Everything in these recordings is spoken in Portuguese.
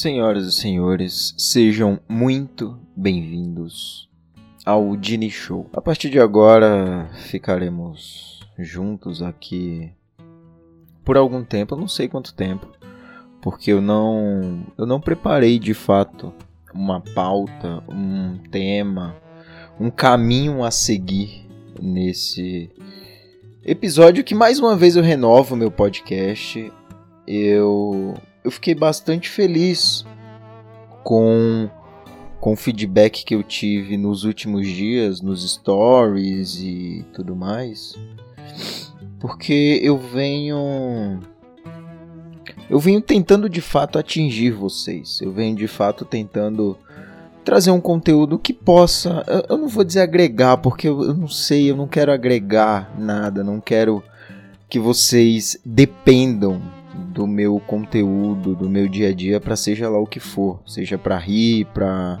Senhoras e senhores, sejam muito bem-vindos ao Dini Show. A partir de agora ficaremos juntos aqui por algum tempo, eu não sei quanto tempo, porque eu não eu não preparei de fato uma pauta, um tema, um caminho a seguir nesse episódio que mais uma vez eu renovo meu podcast. Eu eu fiquei bastante feliz com, com o feedback que eu tive nos últimos dias, nos stories e tudo mais. Porque eu venho. Eu venho tentando de fato atingir vocês. Eu venho de fato tentando trazer um conteúdo que possa. Eu, não vou dizer agregar, porque eu, eu não sei, eu não quero agregar nada, não quero que vocês dependam do meu conteúdo, do meu dia a dia para seja lá o que for, seja para rir, para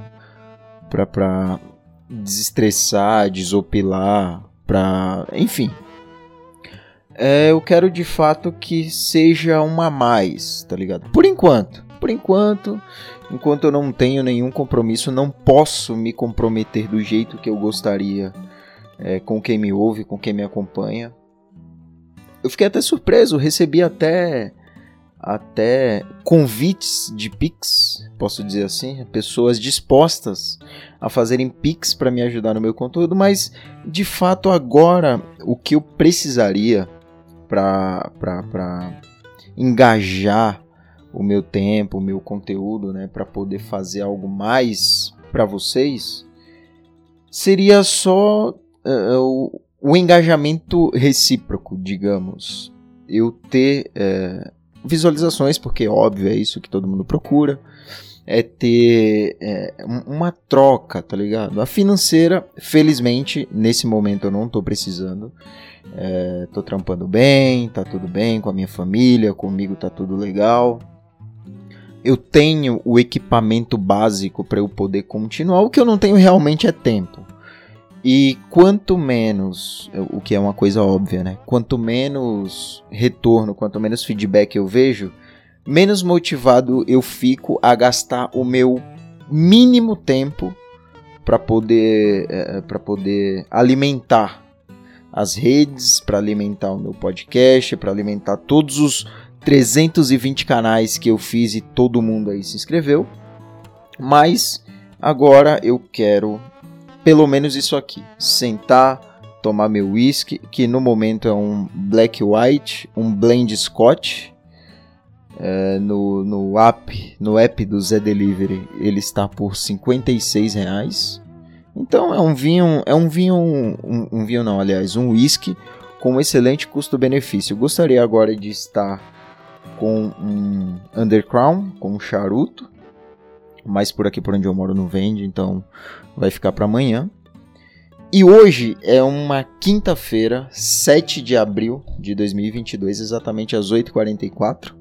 para para desestressar, desopilar, para, enfim. É, eu quero de fato que seja uma a mais, tá ligado? Por enquanto, por enquanto, enquanto eu não tenho nenhum compromisso, não posso me comprometer do jeito que eu gostaria é, com quem me ouve, com quem me acompanha. Eu fiquei até surpreso, recebi até até convites de Pix, posso dizer assim, pessoas dispostas a fazerem Pix para me ajudar no meu conteúdo, mas de fato agora o que eu precisaria para engajar o meu tempo, o meu conteúdo, né, para poder fazer algo mais para vocês, seria só uh, o, o engajamento recíproco, digamos. Eu ter uh, visualizações, porque óbvio é isso que todo mundo procura. É ter é, uma troca, tá ligado? A financeira, felizmente, nesse momento eu não tô precisando. É, tô trampando bem, tá tudo bem com a minha família, comigo tá tudo legal. Eu tenho o equipamento básico para eu poder continuar. O que eu não tenho realmente é tempo. E quanto menos, o que é uma coisa óbvia, né? Quanto menos retorno, quanto menos feedback eu vejo, menos motivado eu fico a gastar o meu mínimo tempo para poder é, para poder alimentar as redes, para alimentar o meu podcast, para alimentar todos os 320 canais que eu fiz e todo mundo aí se inscreveu. Mas agora eu quero pelo menos isso aqui. Sentar, tomar meu whisky, que no momento é um Black White, um Blend Scotch. É, no, no app no app do Zé Delivery ele está por 56 reais então é um vinho é um vinho um, um vinho não aliás um whisky com excelente custo-benefício gostaria agora de estar com um Undercrown com um charuto mas por aqui por onde eu moro não vende então vai ficar para amanhã. E hoje é uma quinta-feira, 7 de abril de 2022, exatamente às 8h44.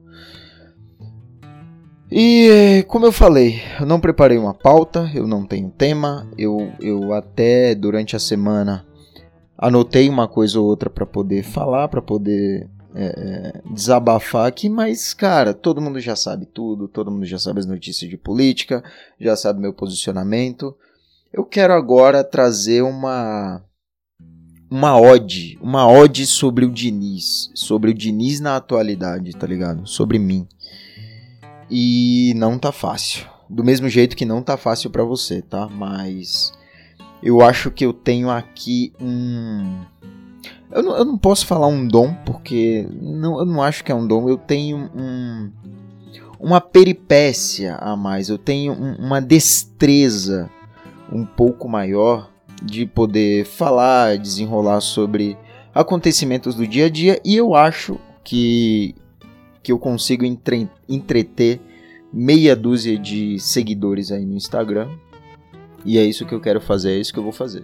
E como eu falei, eu não preparei uma pauta, eu não tenho tema, eu, eu até durante a semana anotei uma coisa ou outra para poder falar, para poder é, é, desabafar aqui, mas cara, todo mundo já sabe tudo, todo mundo já sabe as notícias de política, já sabe meu posicionamento. Eu quero agora trazer uma uma ode, uma ode sobre o Diniz, sobre o Diniz na atualidade, tá ligado? Sobre mim. E não tá fácil. Do mesmo jeito que não tá fácil para você, tá? Mas eu acho que eu tenho aqui um eu não, eu não posso falar um dom, porque não, eu não acho que é um dom. Eu tenho um, uma peripécia a mais, eu tenho um, uma destreza um pouco maior de poder falar, desenrolar sobre acontecimentos do dia a dia e eu acho que, que eu consigo entre, entreter meia dúzia de seguidores aí no Instagram e é isso que eu quero fazer, é isso que eu vou fazer.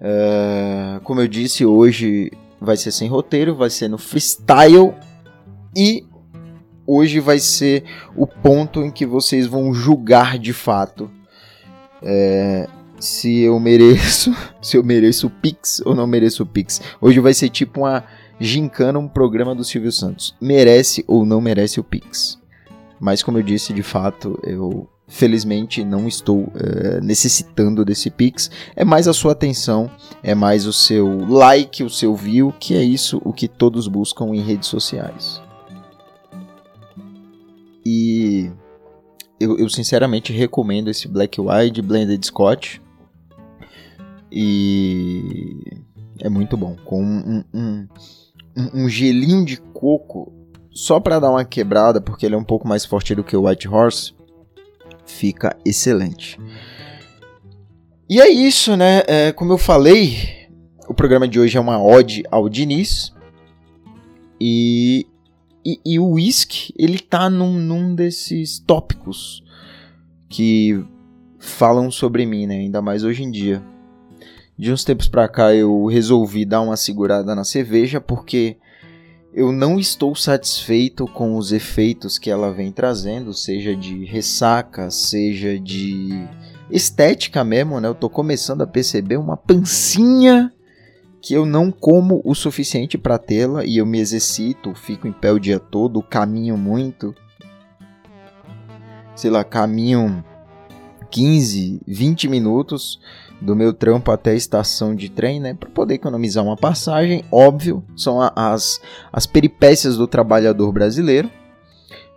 Uh, como eu disse, hoje vai ser sem roteiro, vai ser no freestyle e hoje vai ser o ponto em que vocês vão julgar de fato é, se eu mereço, se eu mereço o Pix ou não mereço o Pix. Hoje vai ser tipo uma gincana, um programa do Silvio Santos. Merece ou não merece o Pix. Mas como eu disse, de fato, eu felizmente não estou é, necessitando desse Pix. É mais a sua atenção, é mais o seu like, o seu view, que é isso o que todos buscam em redes sociais. E eu, eu sinceramente recomendo esse Black White Blended Scotch. E é muito bom. Com um, um, um, um gelinho de coco só para dar uma quebrada, porque ele é um pouco mais forte do que o White Horse, fica excelente. E é isso, né? É, como eu falei, o programa de hoje é uma ode ao Diniz. E, e, e o whisky, ele tá num, num desses tópicos que falam sobre mim, né? Ainda mais hoje em dia. De uns tempos pra cá eu resolvi dar uma segurada na cerveja porque eu não estou satisfeito com os efeitos que ela vem trazendo, seja de ressaca, seja de estética mesmo, né? Eu tô começando a perceber uma pancinha que eu não como o suficiente para tê-la e eu me exercito, fico em pé o dia todo, caminho muito. Sei lá, caminho 15, 20 minutos do meu trampo até a estação de trem, né, para poder economizar uma passagem, óbvio, são as, as peripécias do trabalhador brasileiro.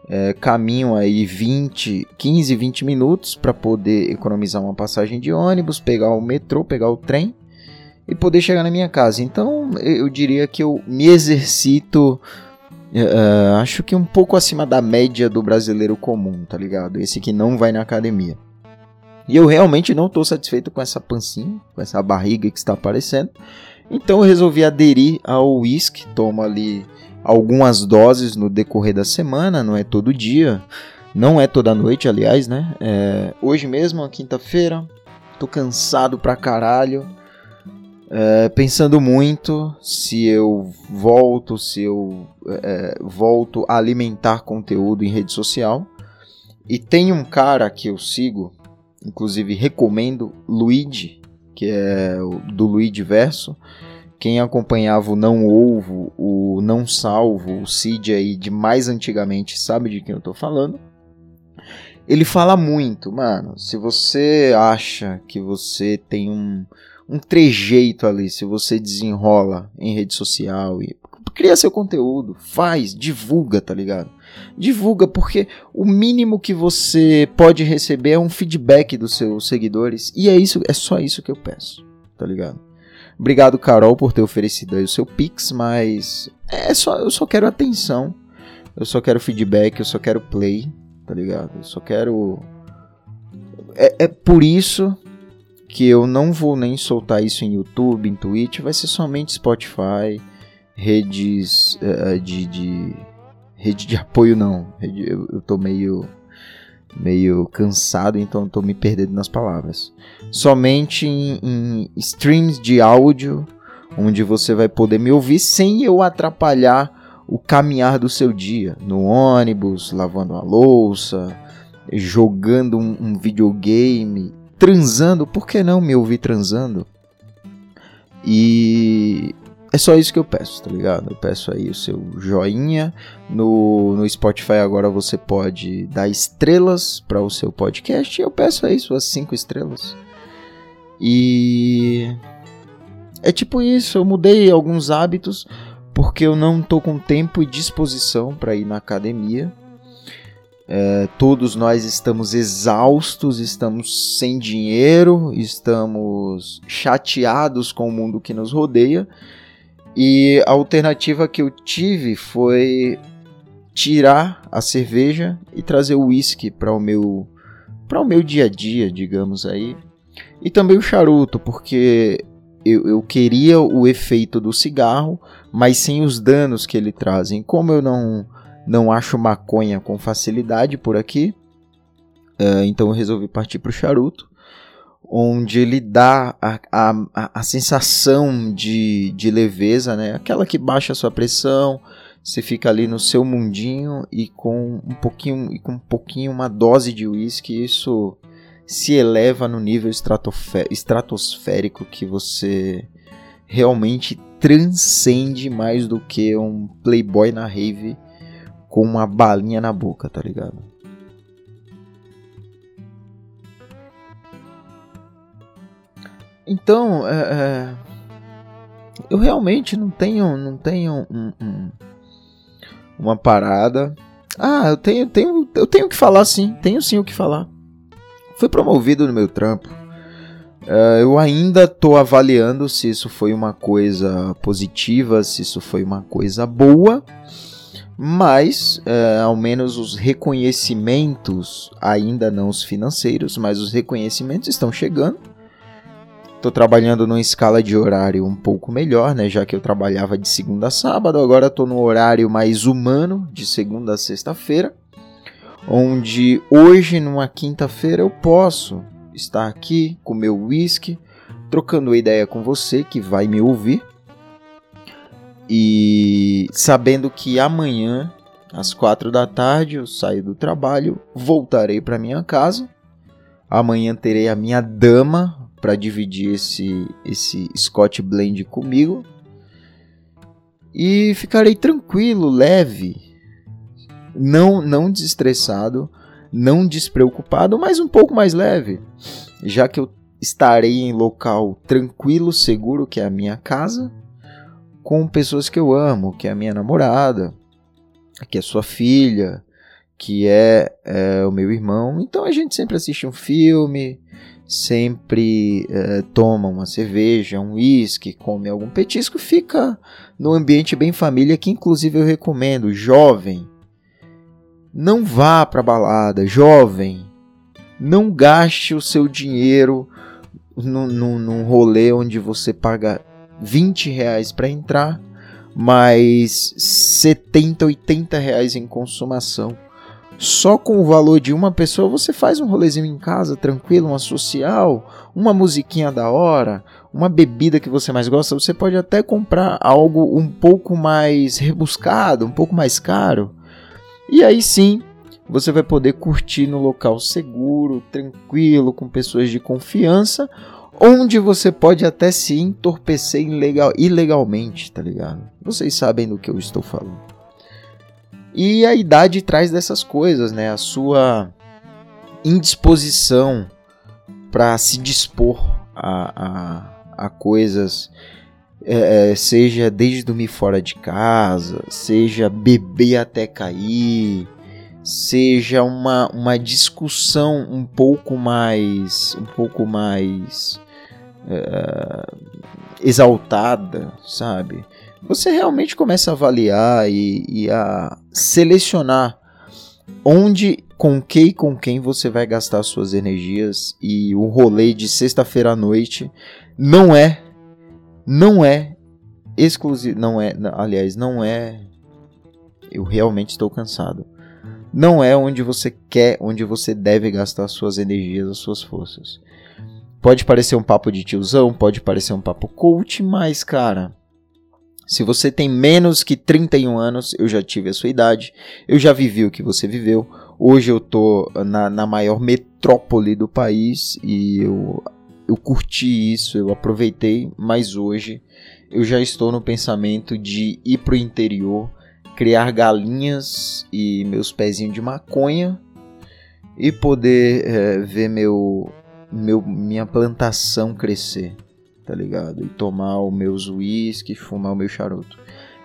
É, caminho aí 20, 15, 20 minutos para poder economizar uma passagem de ônibus, pegar o metrô, pegar o trem e poder chegar na minha casa. Então eu diria que eu me exercito, uh, acho que um pouco acima da média do brasileiro comum, tá ligado? Esse que não vai na academia. E eu realmente não estou satisfeito com essa pancinha, com essa barriga que está aparecendo. Então eu resolvi aderir ao whisky, tomo ali algumas doses no decorrer da semana, não é todo dia, não é toda noite, aliás, né? É, hoje mesmo, quinta-feira, tô cansado pra caralho, é, pensando muito se eu volto, se eu é, volto a alimentar conteúdo em rede social. E tem um cara que eu sigo, Inclusive recomendo Luigi, que é do Luigi Verso. Quem acompanhava o Não Ovo, o Não Salvo, o Cid aí de mais antigamente sabe de quem eu tô falando. Ele fala muito, mano. Se você acha que você tem um, um trejeito ali, se você desenrola em rede social e cria seu conteúdo, faz, divulga, tá ligado? Divulga, porque o mínimo que você pode receber é um feedback dos seus seguidores. E é isso, é só isso que eu peço, tá ligado? Obrigado, Carol, por ter oferecido aí o seu Pix, mas é só, eu só quero atenção. Eu só quero feedback, eu só quero play, tá ligado? Eu só quero. É, é por isso que eu não vou nem soltar isso em YouTube, em Twitch, vai ser somente Spotify, redes uh, de, de rede de apoio não. Eu, eu tô meio meio cansado, então tô me perdendo nas palavras. Somente em, em, streams de áudio, onde você vai poder me ouvir sem eu atrapalhar o caminhar do seu dia, no ônibus, lavando a louça, jogando um, um videogame, transando, por que não me ouvir transando? E é só isso que eu peço, tá ligado? Eu peço aí o seu joinha. No, no Spotify agora você pode dar estrelas para o seu podcast. Eu peço aí suas cinco estrelas. E é tipo isso, eu mudei alguns hábitos porque eu não tô com tempo e disposição para ir na academia. É, todos nós estamos exaustos, estamos sem dinheiro, estamos chateados com o mundo que nos rodeia e a alternativa que eu tive foi tirar a cerveja e trazer o whisky para o meu para o meu dia a dia, digamos aí. E também o charuto, porque eu, eu queria o efeito do cigarro, mas sem os danos que ele trazem. Como eu não não acho maconha com facilidade por aqui, uh, então eu resolvi partir para o charuto onde ele dá a, a, a sensação de, de leveza, né? Aquela que baixa a sua pressão, você fica ali no seu mundinho e com um pouquinho e com um pouquinho uma dose de uísque, isso se eleva no nível estratosférico que você realmente transcende mais do que um playboy na rave com uma balinha na boca, tá ligado? Então, é, é, eu realmente não tenho, não tenho um, um, uma parada. Ah, eu tenho, tenho, eu tenho que falar sim, tenho sim o que falar. Fui promovido no meu trampo. Uh, eu ainda estou avaliando se isso foi uma coisa positiva, se isso foi uma coisa boa, mas uh, ao menos os reconhecimentos, ainda não os financeiros, mas os reconhecimentos estão chegando. Estou trabalhando numa escala de horário um pouco melhor, né? Já que eu trabalhava de segunda a sábado, agora estou no horário mais humano, de segunda a sexta-feira, onde hoje, numa quinta-feira, eu posso estar aqui com meu whisky, trocando ideia com você que vai me ouvir. E sabendo que amanhã, às quatro da tarde, eu saio do trabalho, voltarei para minha casa. Amanhã terei a minha dama para dividir esse, esse Scott Blend comigo. E ficarei tranquilo, leve, não, não desestressado não despreocupado, mas um pouco mais leve, já que eu estarei em local tranquilo, seguro, que é a minha casa, com pessoas que eu amo, que é a minha namorada, que é sua filha, que é, é o meu irmão. Então a gente sempre assiste um filme, sempre é, toma uma cerveja, um uísque, come algum petisco, fica no ambiente bem família, que inclusive eu recomendo, jovem não vá para balada, jovem. Não gaste o seu dinheiro num, rolê onde você paga 20 reais para entrar, mais 70, 80 reais em consumação. Só com o valor de uma pessoa você faz um rolezinho em casa, tranquilo, uma social, uma musiquinha da hora, uma bebida que você mais gosta. Você pode até comprar algo um pouco mais rebuscado, um pouco mais caro e aí sim, você vai poder curtir no local seguro, tranquilo, com pessoas de confiança, onde você pode até se entorpecer ilegal, ilegalmente, tá ligado? Vocês sabem do que eu estou falando. E a idade traz dessas coisas, né? A sua indisposição para se dispor a, a, a coisas é, é, seja desde dormir fora de casa, seja beber até cair, seja uma, uma discussão um pouco mais um pouco mais é, exaltada, sabe? Você realmente começa a avaliar e, e a selecionar onde, com que e com quem você vai gastar suas energias e o rolê de sexta-feira à noite não é não é exclusivo, não é, aliás, não é eu realmente estou cansado. Não é onde você quer, onde você deve gastar suas energias, as suas forças. Pode parecer um papo de tiozão, pode parecer um papo coach, mas cara, se você tem menos que 31 anos, eu já tive a sua idade, eu já vivi o que você viveu. Hoje eu tô na, na maior metrópole do país e eu eu curti isso, eu aproveitei, mas hoje eu já estou no pensamento de ir pro interior, criar galinhas e meus pezinhos de maconha e poder é, ver meu, meu minha plantação crescer, tá ligado? E tomar os meus uísque, fumar o meu charuto.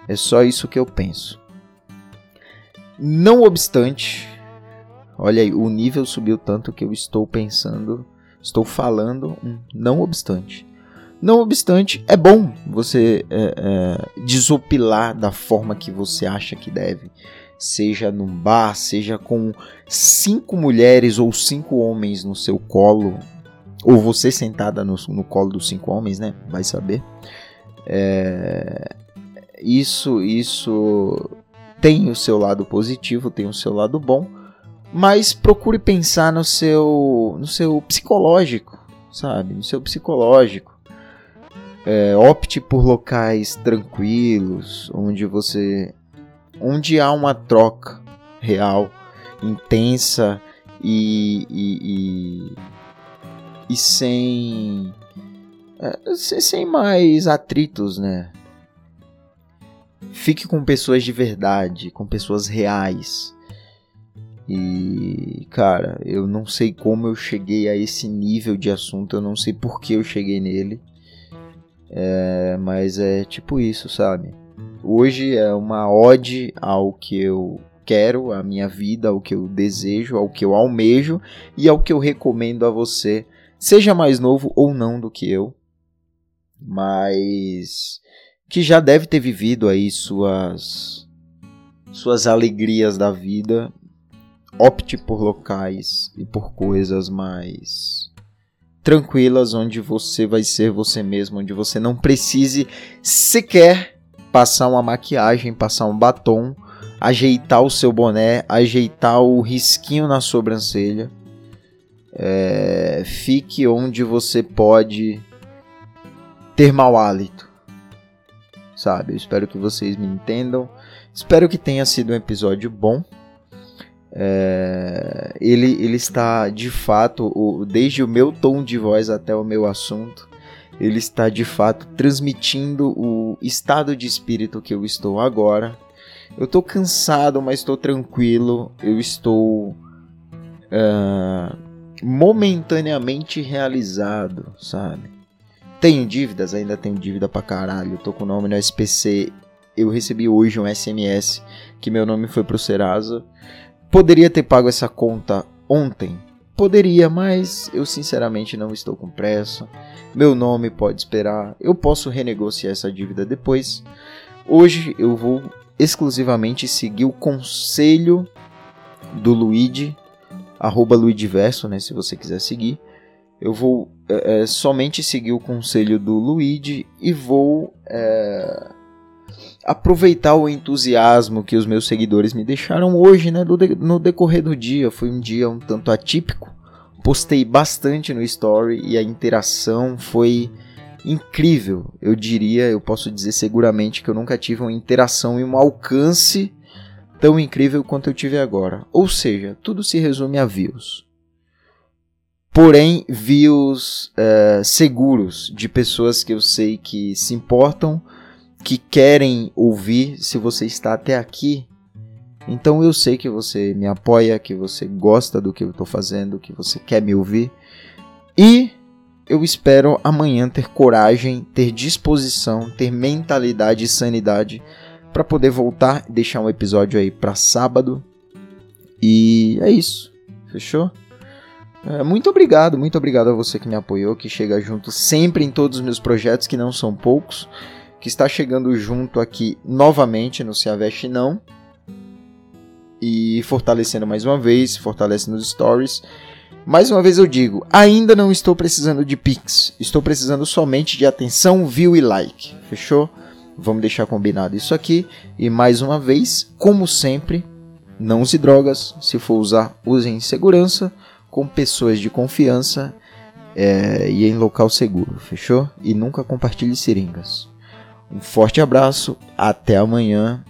É só isso que eu penso. Não obstante, olha aí, o nível subiu tanto que eu estou pensando Estou falando não obstante. Não obstante, é bom você é, é, desopilar da forma que você acha que deve. Seja num bar, seja com cinco mulheres ou cinco homens no seu colo, ou você sentada no, no colo dos cinco homens, né? Vai saber. É, isso, isso tem o seu lado positivo, tem o seu lado bom, mas procure pensar no seu no seu psicológico, sabe? No seu psicológico. É, opte por locais tranquilos, onde você onde há uma troca real, intensa e, e, e, e sem, é, sem mais atritos, né? Fique com pessoas de verdade, com pessoas reais E, cara, eu não sei como eu cheguei a esse nível de assunto, eu não sei por que eu cheguei nele. É, mas é tipo isso, sabe? Hoje é uma ode ao que eu quero, à minha vida, ao que eu desejo, ao que eu almejo e ao que eu recomendo a você, seja mais novo ou não do que eu, mas que já deve ter vivido aí suas suas alegrias da vida opte por locais e por coisas mais tranquilas, onde você vai ser você mesmo, onde você não precise sequer passar uma maquiagem, passar um batom, ajeitar o seu boné, ajeitar o risquinho na sobrancelha. É, fique onde você pode ter mau hálito, sabe? Eu espero que vocês me entendam. Espero que tenha sido um episódio bom. É, ele, ele está de fato, o, desde o meu tom de voz até o meu assunto, ele está de fato transmitindo o estado de espírito que eu estou agora. Eu estou cansado, mas estou tranquilo. Eu estou uh, momentaneamente realizado, sabe? Tenho dívidas, ainda tenho dívida pra caralho. Tô com o nome no SPC. Eu recebi hoje um SMS que meu nome foi pro Serasa. Poderia ter pago essa conta ontem? Poderia, mas eu sinceramente não estou com pressa. Meu nome pode esperar. Eu posso renegociar essa dívida depois. Hoje eu vou exclusivamente seguir o conselho do Luigi, arroba Luidiverso, né, se você quiser seguir. Eu vou é, é, somente seguir o conselho do Luigi e vou é, aproveitar o entusiasmo que os meus seguidores me deixaram hoje, né, no decorrer do dia. Foi um dia um tanto atípico. Postei bastante no story e a interação foi incrível. Eu diria, eu posso dizer seguramente que eu nunca tive uma interação e um alcance tão incrível quanto eu tive agora. Ou seja, tudo se resume a views. Porém, views uh, seguros de pessoas que eu sei que se importam que querem ouvir se você está até aqui. Então eu sei que você me apoia, que você gosta do que eu estou fazendo, que você quer me ouvir. E eu espero amanhã ter coragem, ter disposição, ter mentalidade e sanidade para poder voltar e deixar um episódio aí para sábado. E é isso. Fechou? É, muito obrigado, muito obrigado a você que me apoiou, que chega junto sempre em todos os meus projetos, que não são poucos que está chegando junto aqui novamente no Se Aveste Não. E fortalecendo mais uma vez, fortalece nos stories. Mais uma vez eu digo, ainda não estou precisando de Pix. Estou precisando somente de atenção, view e like. Fechou? Vamos deixar combinado isso aqui. E mais uma vez, como sempre, não use drogas. Se for usar, use em segurança, com pessoas de confiança é, e em local seguro. Fechou? E nunca compartilhe seringas. Um forte abraço, até amanhã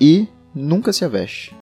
e nunca se aveste.